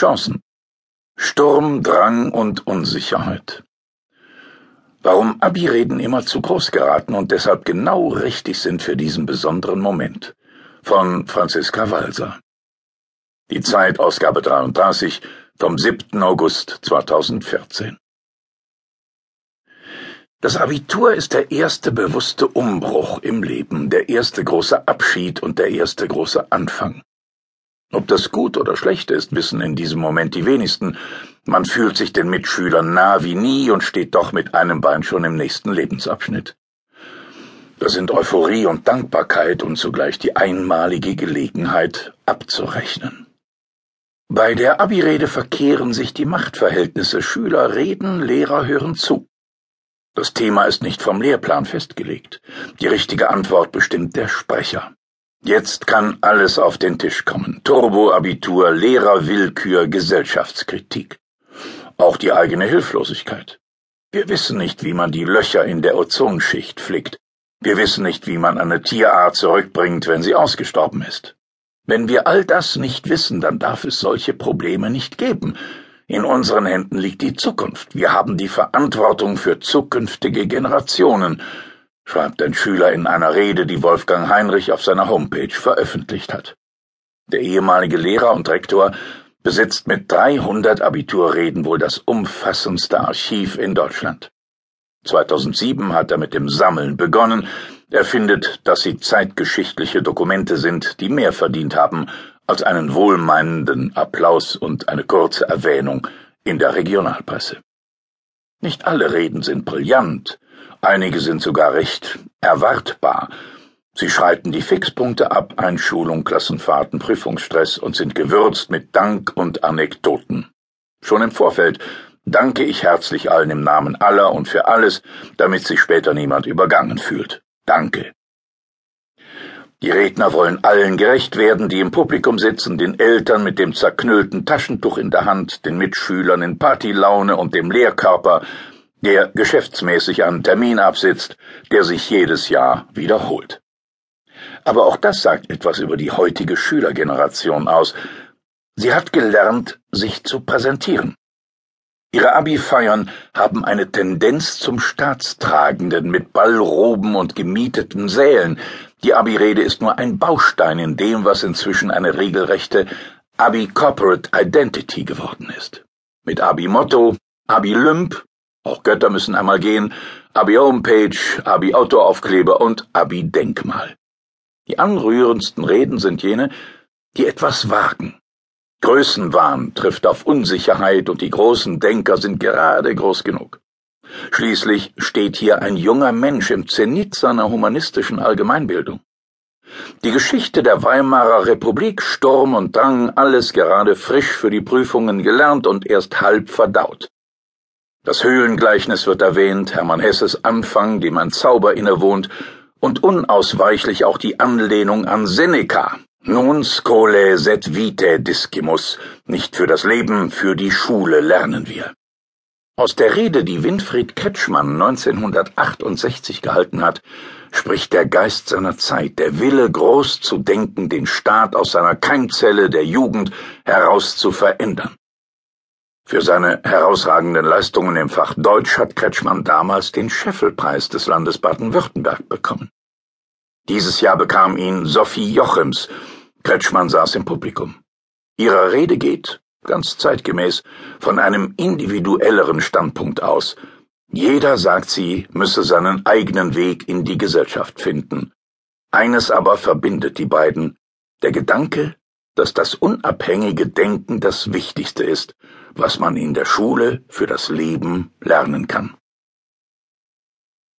Chancen. Sturm, Drang und Unsicherheit. Warum Abi-Reden immer zu groß geraten und deshalb genau richtig sind für diesen besonderen Moment. Von Franziska Walser. Die Zeit, Ausgabe 33, vom 7. August 2014. Das Abitur ist der erste bewusste Umbruch im Leben, der erste große Abschied und der erste große Anfang. Ob das gut oder schlecht ist, wissen in diesem Moment die wenigsten. Man fühlt sich den Mitschülern nah wie nie und steht doch mit einem Bein schon im nächsten Lebensabschnitt. Das sind Euphorie und Dankbarkeit und zugleich die einmalige Gelegenheit abzurechnen. Bei der Abi-Rede verkehren sich die Machtverhältnisse. Schüler reden, Lehrer hören zu. Das Thema ist nicht vom Lehrplan festgelegt. Die richtige Antwort bestimmt der Sprecher. Jetzt kann alles auf den Tisch kommen. Turbo-Abitur, Lehrerwillkür, Gesellschaftskritik. Auch die eigene Hilflosigkeit. Wir wissen nicht, wie man die Löcher in der Ozonschicht flickt. Wir wissen nicht, wie man eine Tierart zurückbringt, wenn sie ausgestorben ist. Wenn wir all das nicht wissen, dann darf es solche Probleme nicht geben. In unseren Händen liegt die Zukunft. Wir haben die Verantwortung für zukünftige Generationen, schreibt ein Schüler in einer Rede, die Wolfgang Heinrich auf seiner Homepage veröffentlicht hat. Der ehemalige Lehrer und Rektor besitzt mit 300 Abiturreden wohl das umfassendste Archiv in Deutschland. 2007 hat er mit dem Sammeln begonnen. Er findet, dass sie zeitgeschichtliche Dokumente sind, die mehr verdient haben als einen wohlmeinenden Applaus und eine kurze Erwähnung in der Regionalpresse. Nicht alle Reden sind brillant, einige sind sogar recht erwartbar. Sie schreiten die Fixpunkte ab, Einschulung, Klassenfahrten, Prüfungsstress und sind gewürzt mit Dank und Anekdoten. Schon im Vorfeld danke ich herzlich allen im Namen aller und für alles, damit sich später niemand übergangen fühlt. Danke. Die Redner wollen allen gerecht werden, die im Publikum sitzen, den Eltern mit dem zerknüllten Taschentuch in der Hand, den Mitschülern in Partylaune und dem Lehrkörper, der geschäftsmäßig einen Termin absitzt, der sich jedes Jahr wiederholt. Aber auch das sagt etwas über die heutige Schülergeneration aus. Sie hat gelernt, sich zu präsentieren. Ihre Abi-Feiern haben eine Tendenz zum Staatstragenden mit Ballroben und gemieteten Sälen. Die Abi-Rede ist nur ein Baustein in dem, was inzwischen eine regelrechte Abi-Corporate Identity geworden ist. Mit Abi-Motto, Abi-Lymp, auch Götter müssen einmal gehen, Abi-Homepage, Abi-Autoaufkleber und Abi-Denkmal. Die anrührendsten Reden sind jene, die etwas wagen Größenwahn trifft auf Unsicherheit und die großen Denker sind gerade groß genug. Schließlich steht hier ein junger Mensch im Zenit seiner humanistischen Allgemeinbildung. Die Geschichte der Weimarer Republik, Sturm und Drang, alles gerade frisch für die Prüfungen gelernt und erst halb verdaut. Das Höhlengleichnis wird erwähnt, Hermann Hesses Anfang, dem ein Zauber innewohnt, und unausweichlich auch die Anlehnung an Seneca, nun scole set vitae discimus, nicht für das Leben, für die Schule lernen wir. Aus der Rede, die Winfried Kretschmann 1968 gehalten hat, spricht der Geist seiner Zeit, der Wille, groß zu denken, den Staat aus seiner Keimzelle der Jugend heraus zu verändern. Für seine herausragenden Leistungen im Fach Deutsch hat Kretschmann damals den Scheffelpreis des Landes Baden-Württemberg bekommen. Dieses Jahr bekam ihn Sophie Jochems. Kretschmann saß im Publikum. Ihre Rede geht, ganz zeitgemäß, von einem individuelleren Standpunkt aus. Jeder, sagt sie, müsse seinen eigenen Weg in die Gesellschaft finden. Eines aber verbindet die beiden, der Gedanke, dass das unabhängige Denken das Wichtigste ist, was man in der Schule für das Leben lernen kann.